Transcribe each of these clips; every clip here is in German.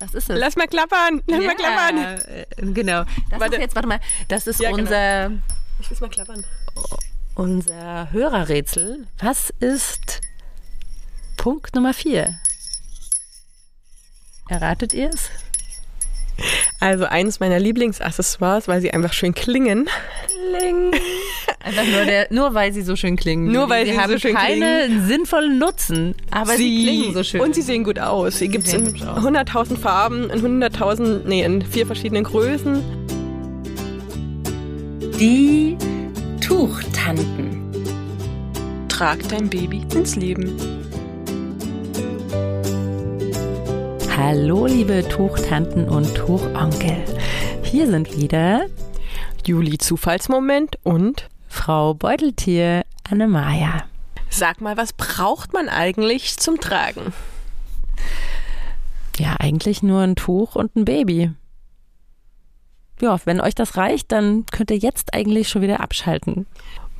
Was ist das? Lass mal klappern. Lass mal klappern. äh, genau. Das Warte. ist jetzt, warte mal, das ist Ja, genau. unser, Ich will mal klappern. unser Hörerrätsel. Was ist Punkt Nummer 4? Erratet ihr es? Also eines meiner Lieblingsaccessoires, weil sie einfach schön klingen. Kling. Einfach nur, der, nur weil sie so schön klingen. Nur weil sie so haben schön keinen sinnvollen Nutzen, aber sie, klingen so schön. Und sie sehen gut aus. Sie gibt es in hübsch aus. 100.000 Farben, in 100.000, nee, in vier verschiedenen Größen. die Tuchtanten. Trag dein Baby ins Leben. Hallo, liebe Tuchtanten und Tuchonkel. Hier sind wieder Juli Zufallsmoment und Frau Beuteltier Annemaja. sag mal, was braucht man eigentlich zum Tragen? Ja, eigentlich nur ein Tuch und ein Baby. Ja, wenn euch das reicht, dann könnt ihr jetzt eigentlich schon wieder abschalten.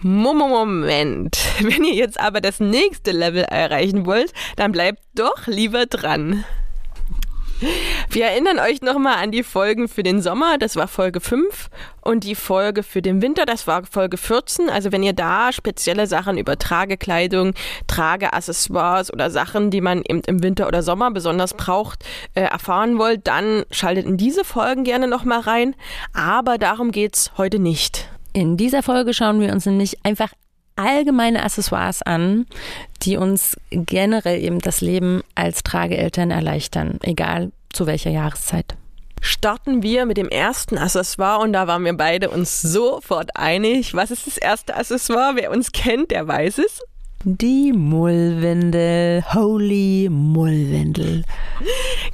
Mo- Mo- Moment. Wenn ihr jetzt aber das nächste Level erreichen wollt, dann bleibt doch lieber dran. Wir erinnern euch nochmal an die Folgen für den Sommer, das war Folge 5, und die Folge für den Winter, das war Folge 14. Also wenn ihr da spezielle Sachen über Tragekleidung, Trageaccessoires oder Sachen, die man eben im Winter oder Sommer besonders braucht, äh, erfahren wollt, dann schaltet in diese Folgen gerne nochmal rein. Aber darum geht's heute nicht. In dieser Folge schauen wir uns nämlich einfach allgemeine Accessoires an, die uns generell eben das Leben als Trageeltern erleichtern, egal zu welcher Jahreszeit. starten wir mit dem ersten Accessoire und da waren wir beide uns sofort einig. Was ist das erste Accessoire? Wer uns kennt, der weiß es. Die Mullwindel, Holy Mullwindel.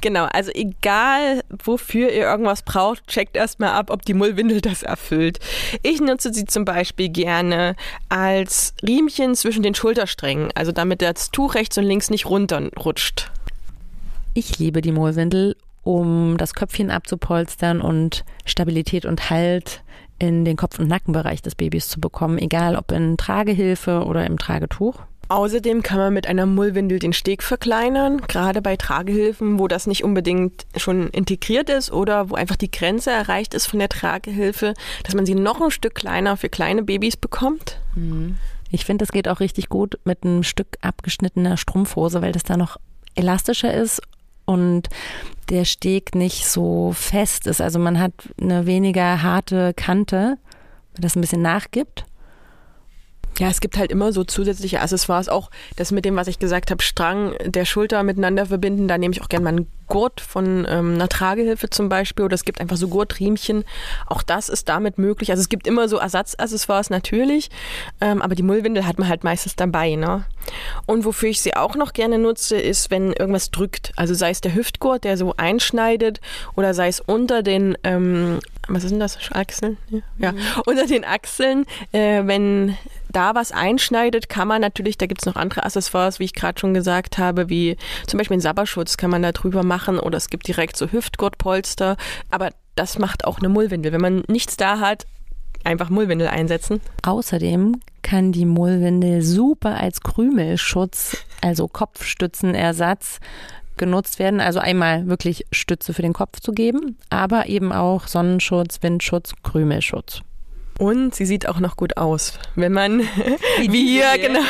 Genau, also egal wofür ihr irgendwas braucht, checkt erstmal ab, ob die Mullwindel das erfüllt. Ich nutze sie zum Beispiel gerne als Riemchen zwischen den Schultersträngen, also damit das Tuch rechts und links nicht runterrutscht. Ich liebe die Mullwindel, um das Köpfchen abzupolstern und Stabilität und Halt in den Kopf- und Nackenbereich des Babys zu bekommen, egal ob in Tragehilfe oder im Tragetuch. Außerdem kann man mit einer Mullwindel den Steg verkleinern, gerade bei Tragehilfen, wo das nicht unbedingt schon integriert ist oder wo einfach die Grenze erreicht ist von der Tragehilfe, dass man sie noch ein Stück kleiner für kleine Babys bekommt. Ich finde, das geht auch richtig gut mit einem Stück abgeschnittener Strumpfhose, weil das da noch elastischer ist und der Steg nicht so fest ist. Also man hat eine weniger harte Kante, weil das ein bisschen nachgibt. Ja, es gibt halt immer so zusätzliche Accessoires, auch das mit dem, was ich gesagt habe, Strang der Schulter miteinander verbinden. Da nehme ich auch gerne mal einen Gurt von ähm, einer Tragehilfe zum Beispiel oder es gibt einfach so Gurtriemchen. Auch das ist damit möglich. Also es gibt immer so Ersatzaccessoires natürlich, ähm, aber die Mullwindel hat man halt meistens dabei. Ne? Und wofür ich sie auch noch gerne nutze, ist, wenn irgendwas drückt. Also sei es der Hüftgurt, der so einschneidet oder sei es unter den, ähm, was ist denn das, Achseln? Ja, ja. unter den Achseln, äh, wenn da was einschneidet, kann man natürlich, da gibt es noch andere Accessoires, wie ich gerade schon gesagt habe, wie zum Beispiel einen Sabberschutz kann man da drüber machen oder es gibt direkt so Hüftgurtpolster, aber das macht auch eine Mullwindel. Wenn man nichts da hat, einfach Mullwindel einsetzen. Außerdem kann die Mullwindel super als Krümelschutz, also Kopfstützenersatz genutzt werden. Also einmal wirklich Stütze für den Kopf zu geben, aber eben auch Sonnenschutz, Windschutz, Krümelschutz. Und sie sieht auch noch gut aus. Wenn man, wie hier, genau,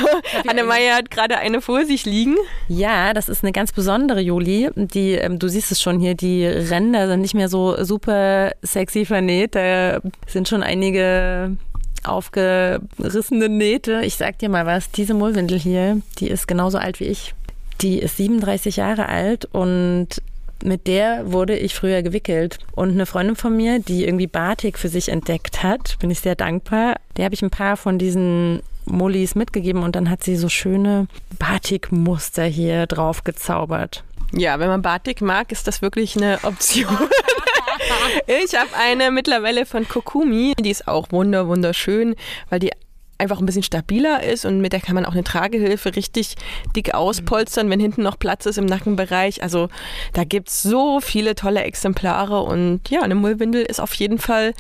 Annemeier hat gerade eine vor sich liegen. Ja, das ist eine ganz besondere Juli. Die, ähm, du siehst es schon hier, die Ränder sind nicht mehr so super sexy vernäht. Da sind schon einige aufgerissene Nähte. Ich sag dir mal was, diese Mullwindel hier, die ist genauso alt wie ich. Die ist 37 Jahre alt und mit der wurde ich früher gewickelt. Und eine Freundin von mir, die irgendwie Batik für sich entdeckt hat, bin ich sehr dankbar. Der habe ich ein paar von diesen Mullis mitgegeben und dann hat sie so schöne Batikmuster hier drauf gezaubert. Ja, wenn man Batik mag, ist das wirklich eine Option. ich habe eine mittlerweile von Kokumi, die ist auch wunder wunderschön, weil die einfach ein bisschen stabiler ist und mit der kann man auch eine Tragehilfe richtig dick auspolstern, wenn hinten noch Platz ist im Nackenbereich. Also da gibt's so viele tolle Exemplare und ja, eine Mullwindel ist auf jeden Fall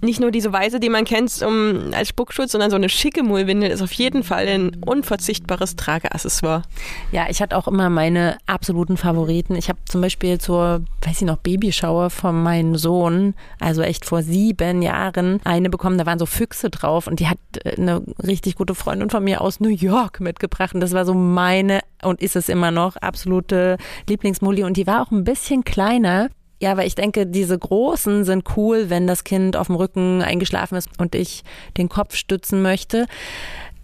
nicht nur diese weiße, die man kennt um, als Spuckschutz, sondern so eine schicke Mullwindel ist auf jeden Fall ein unverzichtbares Trageaccessoire. Ja, ich hatte auch immer meine absoluten Favoriten. Ich habe zum Beispiel zur, weiß ich noch, Babyschauer von meinem Sohn, also echt vor sieben Jahren, eine bekommen, da waren so Füchse drauf und die hat äh, eine richtig gute Freundin von mir aus New York mitgebracht und das war so meine und ist es immer noch absolute Lieblingsmulli und die war auch ein bisschen kleiner ja, weil ich denke, diese großen sind cool, wenn das Kind auf dem Rücken eingeschlafen ist und ich den Kopf stützen möchte.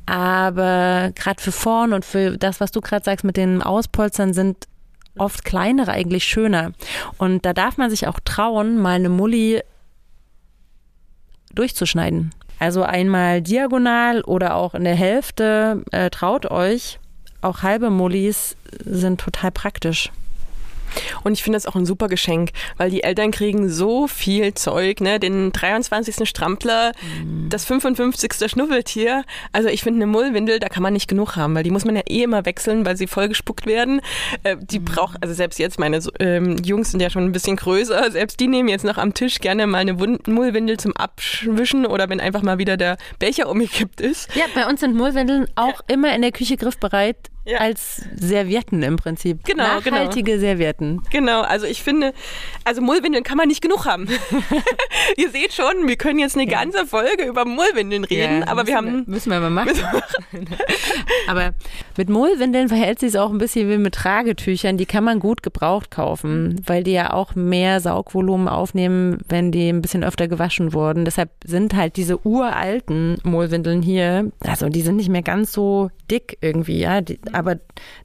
Aber gerade für vorn und für das, was du gerade sagst mit den Auspolstern, sind oft kleinere eigentlich schöner. Und da darf man sich auch trauen, mal eine Mulli durchzuschneiden. Also einmal diagonal oder auch in der Hälfte. Äh, traut euch. Auch halbe Mullis sind total praktisch. Und ich finde das auch ein super Geschenk, weil die Eltern kriegen so viel Zeug, ne? Den 23. Strampler, mhm. das 55. Schnuffeltier. Also ich finde eine Mullwindel, da kann man nicht genug haben, weil die muss man ja eh immer wechseln, weil sie voll gespuckt werden. Äh, die mhm. braucht, also selbst jetzt, meine ähm, Jungs sind ja schon ein bisschen größer, selbst die nehmen jetzt noch am Tisch gerne mal eine Wund Mullwindel zum Abwischen oder wenn einfach mal wieder der Becher umgekippt ist. Ja, bei uns sind Mullwindeln auch ja. immer in der Küche griffbereit ja. als Servietten im Prinzip. Genau, genau. Nachhaltige genau. Servietten. Genau, also ich finde, also Mullwindeln kann man nicht genug haben. Ihr seht schon, wir können jetzt eine ja. ganze Folge über Mullwindeln reden, ja, aber wir haben... Wir, müssen wir mal machen. aber mit Mullwindeln verhält sich es auch ein bisschen wie mit Tragetüchern. Die kann man gut gebraucht kaufen, weil die ja auch mehr Saugvolumen aufnehmen, wenn die ein bisschen öfter gewaschen wurden. Deshalb sind halt diese uralten Mullwindeln hier, also die sind nicht mehr ganz so dick irgendwie, ja. Die, aber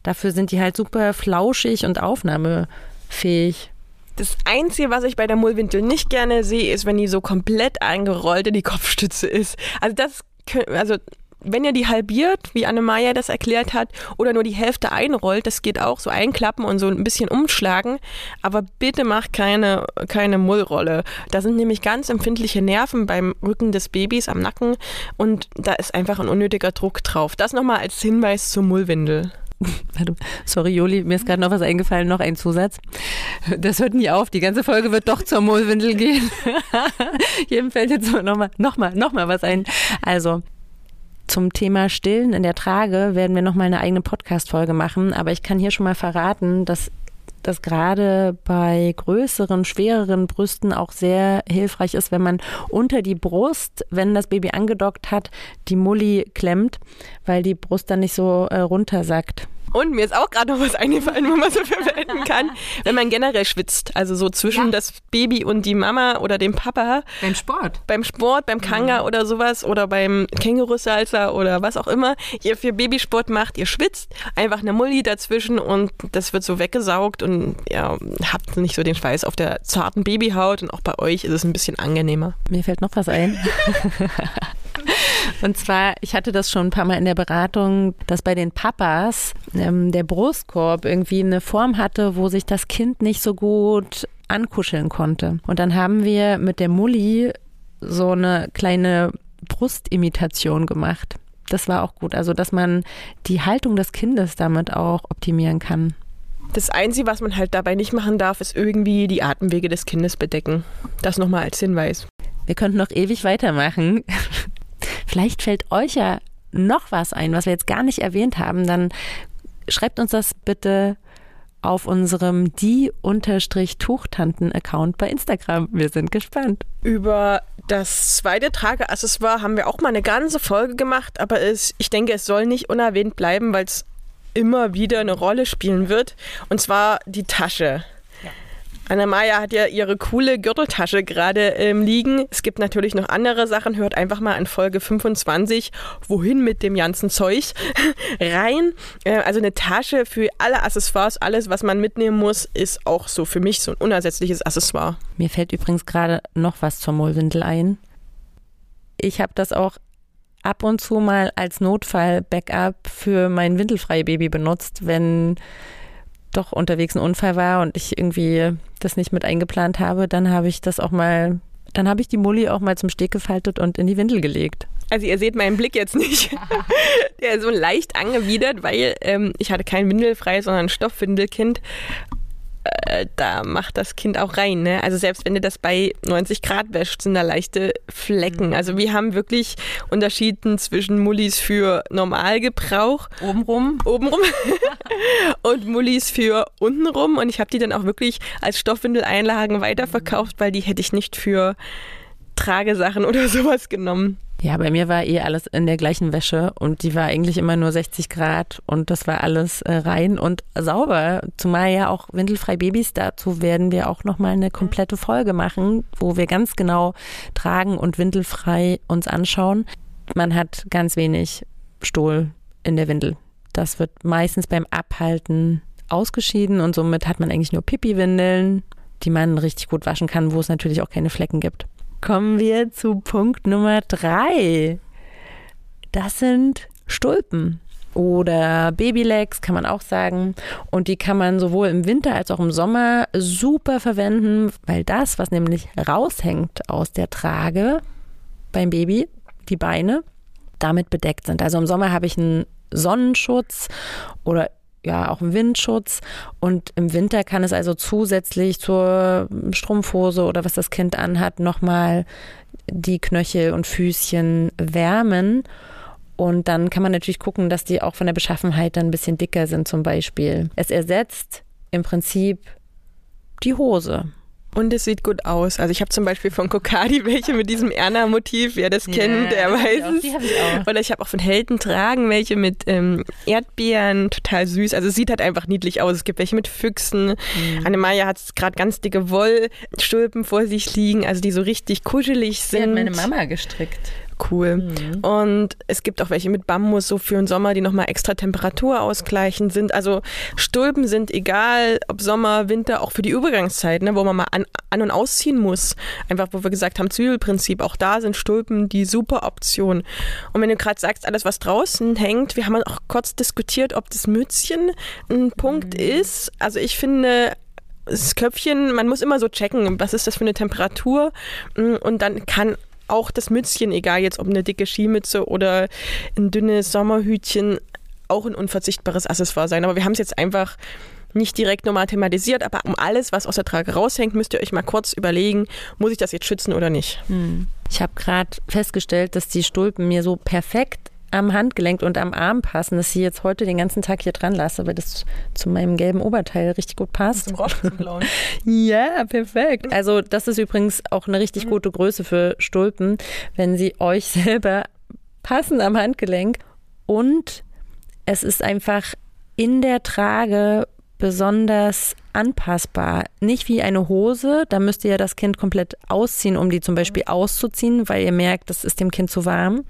dafür sind die halt super flauschig und aufnahmefähig. Das Einzige, was ich bei der Mullwindel nicht gerne sehe, ist, wenn die so komplett eingerollt in die Kopfstütze ist. Also das, also wenn ihr die halbiert, wie Anne-Maja das erklärt hat, oder nur die Hälfte einrollt, das geht auch so einklappen und so ein bisschen umschlagen. Aber bitte macht keine, keine Mullrolle. Da sind nämlich ganz empfindliche Nerven beim Rücken des Babys am Nacken und da ist einfach ein unnötiger Druck drauf. Das nochmal als Hinweis zur Mullwindel. Sorry, Joli, mir ist gerade noch was eingefallen, noch ein Zusatz. Das hört nie auf. Die ganze Folge wird doch zur Mullwindel gehen. Jedem fällt jetzt nochmal noch mal, noch mal was ein. Also, zum Thema Stillen in der Trage werden wir nochmal eine eigene Podcast-Folge machen. Aber ich kann hier schon mal verraten, dass das gerade bei größeren, schwereren Brüsten auch sehr hilfreich ist, wenn man unter die Brust, wenn das Baby angedockt hat, die Mulli klemmt, weil die Brust dann nicht so äh, runtersackt. Und mir ist auch gerade noch was eingefallen, wo man so verwenden kann, wenn man generell schwitzt. Also so zwischen ja. das Baby und die Mama oder dem Papa. Beim Sport. Beim Sport, beim Kanga ja. oder sowas oder beim Kängurusalzer oder was auch immer ihr für Babysport macht. Ihr schwitzt, einfach eine Mulli dazwischen und das wird so weggesaugt und ja, habt nicht so den Schweiß auf der zarten Babyhaut und auch bei euch ist es ein bisschen angenehmer. Mir fällt noch was ein. Und zwar, ich hatte das schon ein paar Mal in der Beratung, dass bei den Papas ähm, der Brustkorb irgendwie eine Form hatte, wo sich das Kind nicht so gut ankuscheln konnte. Und dann haben wir mit der Mulli so eine kleine Brustimitation gemacht. Das war auch gut. Also, dass man die Haltung des Kindes damit auch optimieren kann. Das Einzige, was man halt dabei nicht machen darf, ist irgendwie die Atemwege des Kindes bedecken. Das nochmal als Hinweis. Wir könnten noch ewig weitermachen. Vielleicht fällt euch ja noch was ein, was wir jetzt gar nicht erwähnt haben. Dann schreibt uns das bitte auf unserem die-tuchtanten-Account bei Instagram. Wir sind gespannt. Über das zweite Trageaccessoire haben wir auch mal eine ganze Folge gemacht, aber es, ich denke, es soll nicht unerwähnt bleiben, weil es immer wieder eine Rolle spielen wird. Und zwar die Tasche. Anna-Maja hat ja ihre coole Gürteltasche gerade ähm, liegen. Es gibt natürlich noch andere Sachen. Hört einfach mal in Folge 25, wohin mit dem ganzen Zeug, rein. Äh, also eine Tasche für alle Accessoires, alles, was man mitnehmen muss, ist auch so für mich so ein unersetzliches Accessoire. Mir fällt übrigens gerade noch was zur Mullwindel ein. Ich habe das auch ab und zu mal als Notfall-Backup für mein windelfreie Baby benutzt, wenn doch unterwegs ein Unfall war und ich irgendwie das nicht mit eingeplant habe, dann habe ich das auch mal, dann habe ich die Mulli auch mal zum Steg gefaltet und in die Windel gelegt. Also ihr seht meinen Blick jetzt nicht. Der ist so leicht angewidert, weil ähm, ich hatte kein Windelfrei, sondern ein Stoffwindelkind. Äh, da macht das Kind auch rein. Ne? Also selbst wenn du das bei 90 Grad wäscht, sind da leichte Flecken. Mhm. Also wir haben wirklich Unterschieden zwischen Mullis für Normalgebrauch. Obenrum. Obenrum. und Mullis für untenrum. Und ich habe die dann auch wirklich als Stoffwindeleinlagen weiterverkauft, weil die hätte ich nicht für Tragesachen oder sowas genommen. Ja, bei mir war eh alles in der gleichen Wäsche und die war eigentlich immer nur 60 Grad und das war alles äh, rein und sauber. Zumal ja auch windelfrei Babys, dazu werden wir auch nochmal eine komplette Folge machen, wo wir ganz genau tragen und windelfrei uns anschauen. Man hat ganz wenig Stohl in der Windel. Das wird meistens beim Abhalten ausgeschieden und somit hat man eigentlich nur Pipi-Windeln, die man richtig gut waschen kann, wo es natürlich auch keine Flecken gibt kommen wir zu Punkt Nummer drei. Das sind Stulpen oder Babylegs, kann man auch sagen. Und die kann man sowohl im Winter als auch im Sommer super verwenden, weil das, was nämlich raushängt aus der Trage beim Baby, die Beine, damit bedeckt sind. Also im Sommer habe ich einen Sonnenschutz oder ja auch einen Windschutz und im Winter kann es also zusätzlich zur Strumpfhose oder was das Kind anhat nochmal die Knöchel und Füßchen wärmen und dann kann man natürlich gucken, dass die auch von der Beschaffenheit dann ein bisschen dicker sind zum Beispiel. Es ersetzt im Prinzip die Hose. Und es sieht gut aus. Also ich habe zum Beispiel von Kokadi welche mit diesem Erna-Motiv. Wer das ja, kennt, der weiß es. Die hab ich auch. Oder ich habe auch von Helden tragen welche mit ähm, Erdbeeren, total süß. Also es sieht halt einfach niedlich aus. Es gibt welche mit Füchsen. Mhm. Annemaja hat gerade ganz dicke Wollstulpen vor sich liegen, also die so richtig kuschelig sind. Die hat meine Mama gestrickt cool. Mhm. Und es gibt auch welche mit Bambus, so für den Sommer, die nochmal extra Temperatur ausgleichen sind. Also Stulpen sind egal, ob Sommer, Winter, auch für die Übergangszeit, ne, wo man mal an, an und ausziehen muss. Einfach, wo wir gesagt haben, Zwiebelprinzip, auch da sind Stulpen die super Option. Und wenn du gerade sagst, alles, was draußen hängt, wir haben auch kurz diskutiert, ob das Mützchen ein Punkt mhm. ist. Also ich finde, das Köpfchen, man muss immer so checken, was ist das für eine Temperatur und dann kann auch das Mützchen, egal jetzt ob eine dicke Skimütze oder ein dünnes Sommerhütchen, auch ein unverzichtbares Accessoire sein. Aber wir haben es jetzt einfach nicht direkt normal thematisiert, aber um alles, was aus der Trage raushängt, müsst ihr euch mal kurz überlegen, muss ich das jetzt schützen oder nicht. Hm. Ich habe gerade festgestellt, dass die Stulpen mir so perfekt am Handgelenk und am Arm passen, dass ich jetzt heute den ganzen Tag hier dran lasse, weil das zu meinem gelben Oberteil richtig gut passt. Zum Rock ja, perfekt. Also das ist übrigens auch eine richtig mhm. gute Größe für Stulpen, wenn sie euch selber passen am Handgelenk. Und es ist einfach in der Trage besonders anpassbar. Nicht wie eine Hose, da müsst ihr ja das Kind komplett ausziehen, um die zum Beispiel auszuziehen, weil ihr merkt, das ist dem Kind zu warm.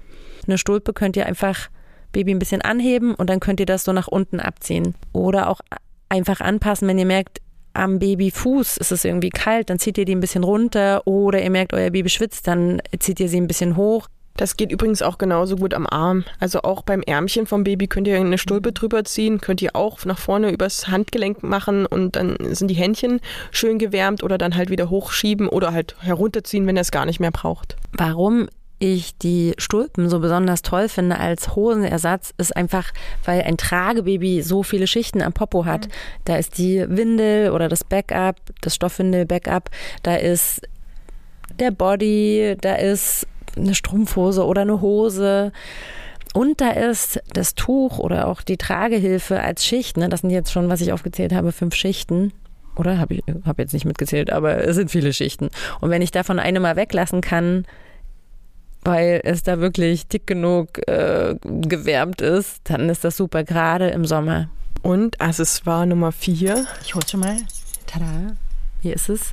Eine Stulpe könnt ihr einfach Baby ein bisschen anheben und dann könnt ihr das so nach unten abziehen. Oder auch einfach anpassen, wenn ihr merkt, am Babyfuß ist es irgendwie kalt, dann zieht ihr die ein bisschen runter. Oder ihr merkt, euer Baby schwitzt, dann zieht ihr sie ein bisschen hoch. Das geht übrigens auch genauso gut am Arm. Also auch beim Ärmchen vom Baby könnt ihr eine Stulpe drüber ziehen, könnt ihr auch nach vorne übers Handgelenk machen und dann sind die Händchen schön gewärmt oder dann halt wieder hochschieben oder halt herunterziehen, wenn ihr es gar nicht mehr braucht. Warum ich die Stulpen so besonders toll finde als Hosenersatz, ist einfach, weil ein Tragebaby so viele Schichten am Popo hat. Mhm. Da ist die Windel oder das Backup, das Stoffwindel-Backup, da ist der Body, da ist eine Strumpfhose oder eine Hose. Und da ist das Tuch oder auch die Tragehilfe als Schicht. Ne? Das sind jetzt schon, was ich aufgezählt habe, fünf Schichten. Oder habe ich hab jetzt nicht mitgezählt, aber es sind viele Schichten. Und wenn ich davon eine mal weglassen kann, weil es da wirklich dick genug äh, gewärmt ist, dann ist das super, gerade im Sommer. Und Accessoire Nummer vier. Ich hol schon mal. Tada. Hier ist es.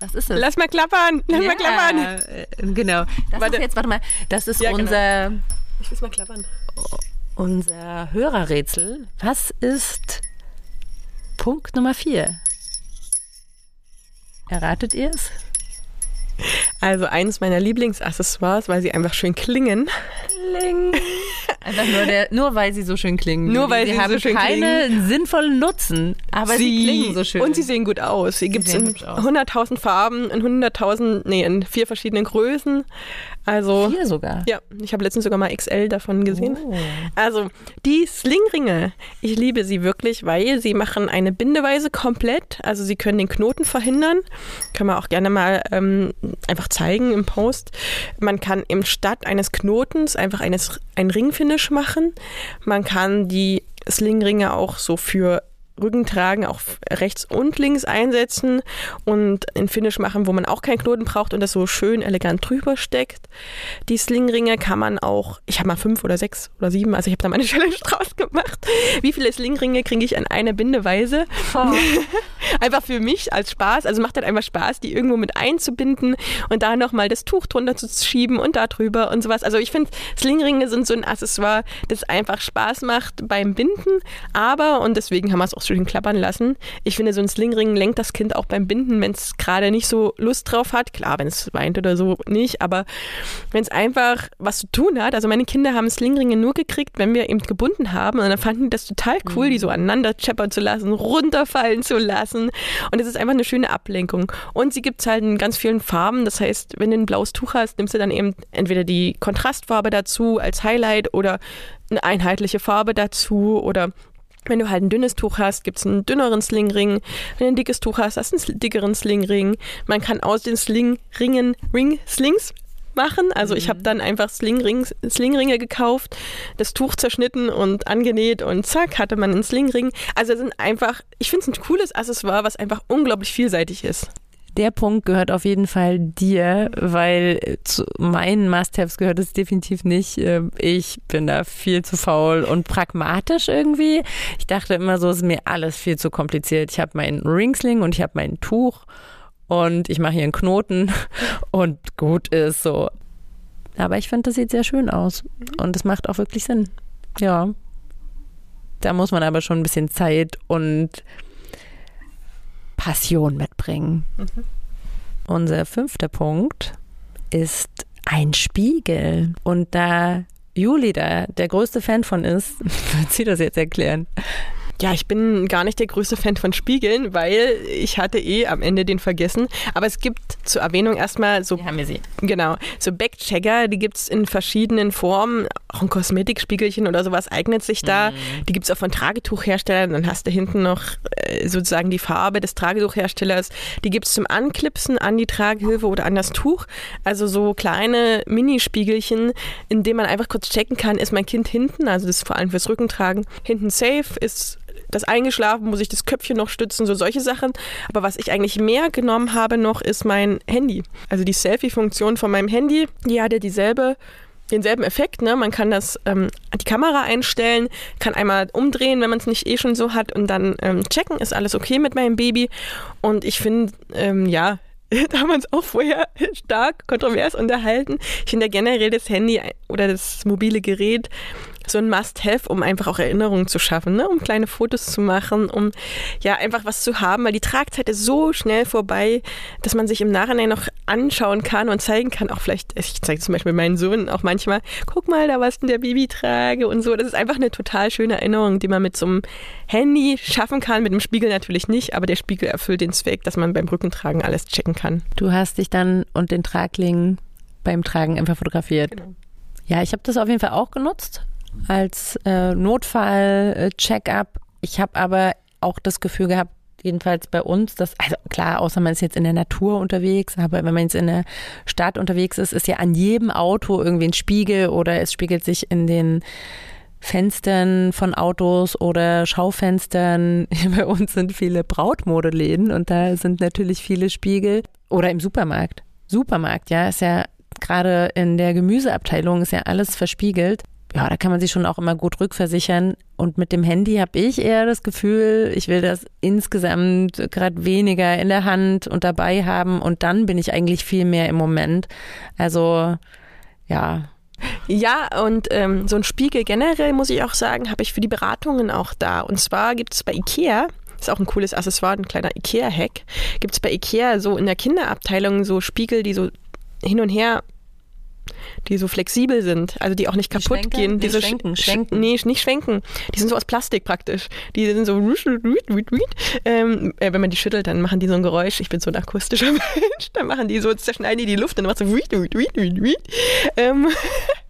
Was ist es? Lass mal klappern. Lass ja, mal klappern. Äh, genau. Das warte. ist jetzt, warte mal, das ist ja, genau. unser. Genau. Ich will mal klappern. Unser Hörerrätsel. Was ist Punkt Nummer vier? Erratet ihr es? Also eines meiner Lieblingsaccessoires, weil sie einfach schön klingen. Kling. Einfach nur, der, nur weil sie so schön klingen. Nur weil sie, sie haben so schön keine klingen. sinnvollen Nutzen, aber sie, klingen so schön. Und sie sehen gut aus. Sie gibt es in hübsch aus. 100.000 Farben, in 100.000, nee, in vier verschiedenen Größen. Also, Hier sogar. ja, ich habe letztens sogar mal XL davon gesehen. Oh. Also, die Slingringe, ich liebe sie wirklich, weil sie machen eine Bindeweise komplett. Also, sie können den Knoten verhindern. Können wir auch gerne mal ähm, einfach zeigen im Post. Man kann im Statt eines Knotens einfach eines, ein Ringfinish machen. Man kann die Slingringe auch so für Rückentragen auch rechts und links einsetzen und ein Finish machen, wo man auch keinen Knoten braucht und das so schön elegant drüber steckt. Die Slingringe kann man auch, ich habe mal fünf oder sechs oder sieben, also ich habe da meine Challenge draus gemacht. Wie viele Slingringe kriege ich an eine Bindeweise? einfach für mich als Spaß. Also macht halt einfach Spaß, die irgendwo mit einzubinden und da nochmal das Tuch drunter zu schieben und da drüber und sowas. Also ich finde, Slingringe sind so ein Accessoire, das einfach Spaß macht beim Binden, aber, und deswegen haben wir es auch schön klappern lassen, ich finde, so ein Slingring lenkt das Kind auch beim Binden, wenn es gerade nicht so Lust drauf hat. Klar, wenn es weint oder so nicht, aber wenn es einfach was zu tun hat. Also meine Kinder haben Slingringe nur gekriegt, wenn wir eben gebunden haben und dann fanden die das total cool, die so aneinander scheppern zu lassen, runterfallen zu lassen und es ist einfach eine schöne Ablenkung. Und sie gibt es halt in ganz vielen Farben, das heißt, wenn du ein blaues Tuch hast, nimmst du dann eben entweder die Kontrastfarbe dazu als Highlight oder eine einheitliche Farbe dazu oder wenn du halt ein dünnes Tuch hast, gibt es einen dünneren Slingring. Wenn du ein dickes Tuch hast, hast du einen dickeren Slingring. Man kann aus den Slingringen Ring-Slings machen. Also ich habe dann einfach Slingrings, Slingringe gekauft, das Tuch zerschnitten und angenäht und zack, hatte man einen Slingring. Also es sind einfach, ich finde es ein cooles Accessoire, was einfach unglaublich vielseitig ist. Der Punkt gehört auf jeden Fall dir, weil zu meinen Must-Haves gehört es definitiv nicht. Ähm, Ich bin da viel zu faul und pragmatisch irgendwie. Ich dachte immer so, es ist mir alles viel zu kompliziert. Ich habe meinen Ringsling und ich habe mein Tuch und ich mache hier einen Knoten und gut ist so. Aber ich finde, das sieht sehr schön aus und es macht auch wirklich Sinn. Ja. Da muss man aber schon ein bisschen Zeit und Passion mitbringen. Unser fünfter Punkt ist ein Spiegel. Und da Juli da der größte Fan von ist, wird sie das jetzt erklären. Ja, ich bin gar nicht der größte Fan von Spiegeln, weil ich hatte eh am Ende den vergessen. Aber es gibt zur Erwähnung erstmal so haben wir sie. Genau. So Backchecker, die gibt's in verschiedenen Formen. Auch ein Kosmetikspiegelchen oder sowas eignet sich da. Die gibt's auch von Tragetuchherstellern. Dann hast du hinten noch äh, sozusagen die Farbe des Tragetuchherstellers. Die gibt's zum Anklipsen an die Tragehilfe oder an das Tuch. Also so kleine Minispiegelchen, in denen man einfach kurz checken kann, ist mein Kind hinten, also das ist vor allem fürs Rückentragen, hinten safe, ist das eingeschlafen, muss ich das Köpfchen noch stützen, so solche Sachen. Aber was ich eigentlich mehr genommen habe noch, ist mein Handy. Also die Selfie-Funktion von meinem Handy, die hatte dieselbe denselben Effekt. Ne? Man kann das ähm, die Kamera einstellen, kann einmal umdrehen, wenn man es nicht eh schon so hat und dann ähm, checken, ist alles okay mit meinem Baby. Und ich finde, ähm, ja, da haben wir uns auch vorher stark kontrovers unterhalten. Ich finde ja generell das Handy oder das mobile Gerät so ein Must-Have, um einfach auch Erinnerungen zu schaffen, ne? um kleine Fotos zu machen, um ja einfach was zu haben, weil die Tragzeit ist so schnell vorbei, dass man sich im Nachhinein noch anschauen kann und zeigen kann, auch vielleicht, ich zeige zum Beispiel meinen Sohn auch manchmal, guck mal, da was in der Baby trage und so. Das ist einfach eine total schöne Erinnerung, die man mit so einem Handy schaffen kann, mit dem Spiegel natürlich nicht, aber der Spiegel erfüllt den Zweck, dass man beim Rückentragen alles checken kann. Du hast dich dann und den Tragling beim Tragen einfach fotografiert. Genau. Ja, ich habe das auf jeden Fall auch genutzt als äh, Notfall-Check-up. Ich habe aber auch das Gefühl gehabt, jedenfalls bei uns, dass, also klar, außer man ist jetzt in der Natur unterwegs, aber wenn man jetzt in der Stadt unterwegs ist, ist ja an jedem Auto irgendwie ein Spiegel oder es spiegelt sich in den Fenstern von Autos oder Schaufenstern. Bei uns sind viele Brautmodeläden und da sind natürlich viele Spiegel. Oder im Supermarkt. Supermarkt, ja, ist ja gerade in der Gemüseabteilung ist ja alles verspiegelt. Ja, da kann man sich schon auch immer gut rückversichern. Und mit dem Handy habe ich eher das Gefühl, ich will das insgesamt gerade weniger in der Hand und dabei haben. Und dann bin ich eigentlich viel mehr im Moment. Also, ja, Ja, und ähm, so ein Spiegel generell, muss ich auch sagen, habe ich für die Beratungen auch da. Und zwar gibt es bei Ikea, ist auch ein cooles Accessoire, ein kleiner Ikea-Hack, gibt es bei Ikea so in der Kinderabteilung so Spiegel, die so hin und her die so flexibel sind, also die auch nicht kaputt schwenken? gehen. Die so schwenken, sch- schwenken. Nee, nicht schwenken. Die sind so aus Plastik praktisch. Die sind so, ähm, äh, wenn man die schüttelt, dann machen die so ein Geräusch. Ich bin so ein akustischer Mensch. Dann machen die so, zerschneiden die die Luft und dann macht so, ähm,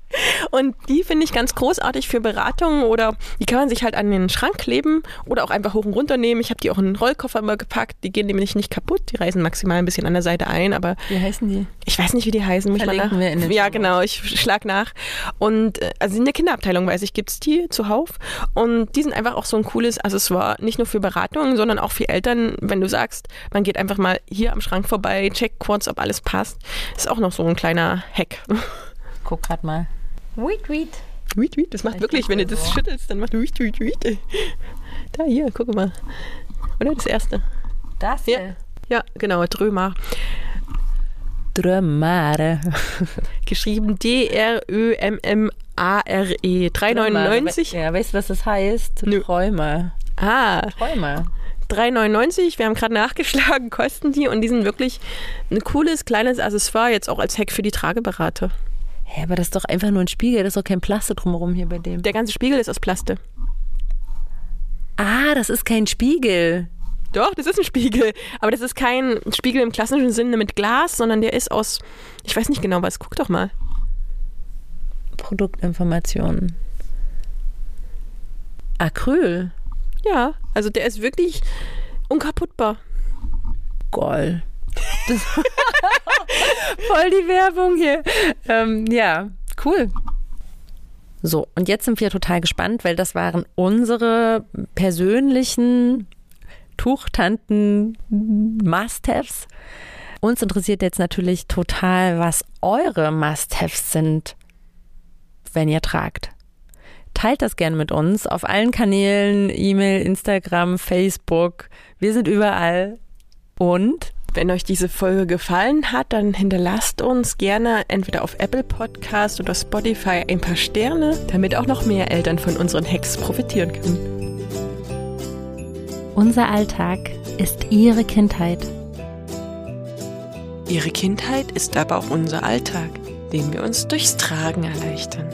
und die finde ich ganz großartig für Beratungen oder die kann man sich halt an den Schrank kleben oder auch einfach hoch und runter nehmen. Ich habe die auch in einen Rollkoffer immer gepackt. Die gehen nämlich nicht kaputt. Die reißen maximal ein bisschen an der Seite ein, aber Wie heißen die? ich weiß nicht, wie die heißen. Muss ich mal Verlinken nach. wir in den ja, genau. Ich schlag nach. Und äh, also in der Kinderabteilung, weiß ich, gibt's die zuhauf. Und die sind einfach auch so ein cooles Accessoire, nicht nur für Beratungen, sondern auch für Eltern, wenn du sagst, man geht einfach mal hier am Schrank vorbei, checkt kurz, ob alles passt. Ist auch noch so ein kleiner Hack. Guck grad mal. Wait, wait. Tweet, tweet, das macht Ich wirklich, wenn du das so. schüttelst, dann macht tweet, tweet, tweet. Da, hier, guck mal. Oder das erste. Das Ja. hier. Ja, genau, Drömer. Drömare. Geschrieben D-R-Ö-M-M-A-R-E. 3,99. Ja, weißt du, was das heißt? Nö. Träume. Ah, Träume. 3,99. Wir haben gerade nachgeschlagen, kosten die und die sind wirklich ein cooles kleines Accessoire, jetzt auch als Hack für die Trageberater. Hä, aber das ist doch einfach nur ein Spiegel, das ist doch kein Plastik drumherum hier bei dem. Der ganze Spiegel ist aus Plaste. Ah, das ist kein Spiegel. Doch, das ist ein Spiegel. Aber das ist kein Spiegel im klassischen Sinne mit Glas, sondern der ist aus, ich weiß nicht genau was. Guck doch mal. Produktinformationen. Acryl. Ja, also der ist wirklich unkaputtbar. Goll. Voll die Werbung hier. Ähm, ja, cool. So, und jetzt sind wir total gespannt, weil das waren unsere persönlichen Tuchtanten Must-Haves. Uns interessiert jetzt natürlich total, was eure Must-Haves sind, wenn ihr tragt. Teilt das gerne mit uns auf allen Kanälen, E-Mail, Instagram, Facebook. Wir sind überall. Und Wenn euch diese Folge gefallen hat, dann hinterlasst uns gerne entweder auf Apple Podcast oder Spotify ein paar Sterne, damit auch noch mehr Eltern von unseren Hacks profitieren können. unser Alltag ist ihre Kindheit. Ihre Kindheit ist aber auch unser Alltag, den wir uns durchs Tragen erleichtern.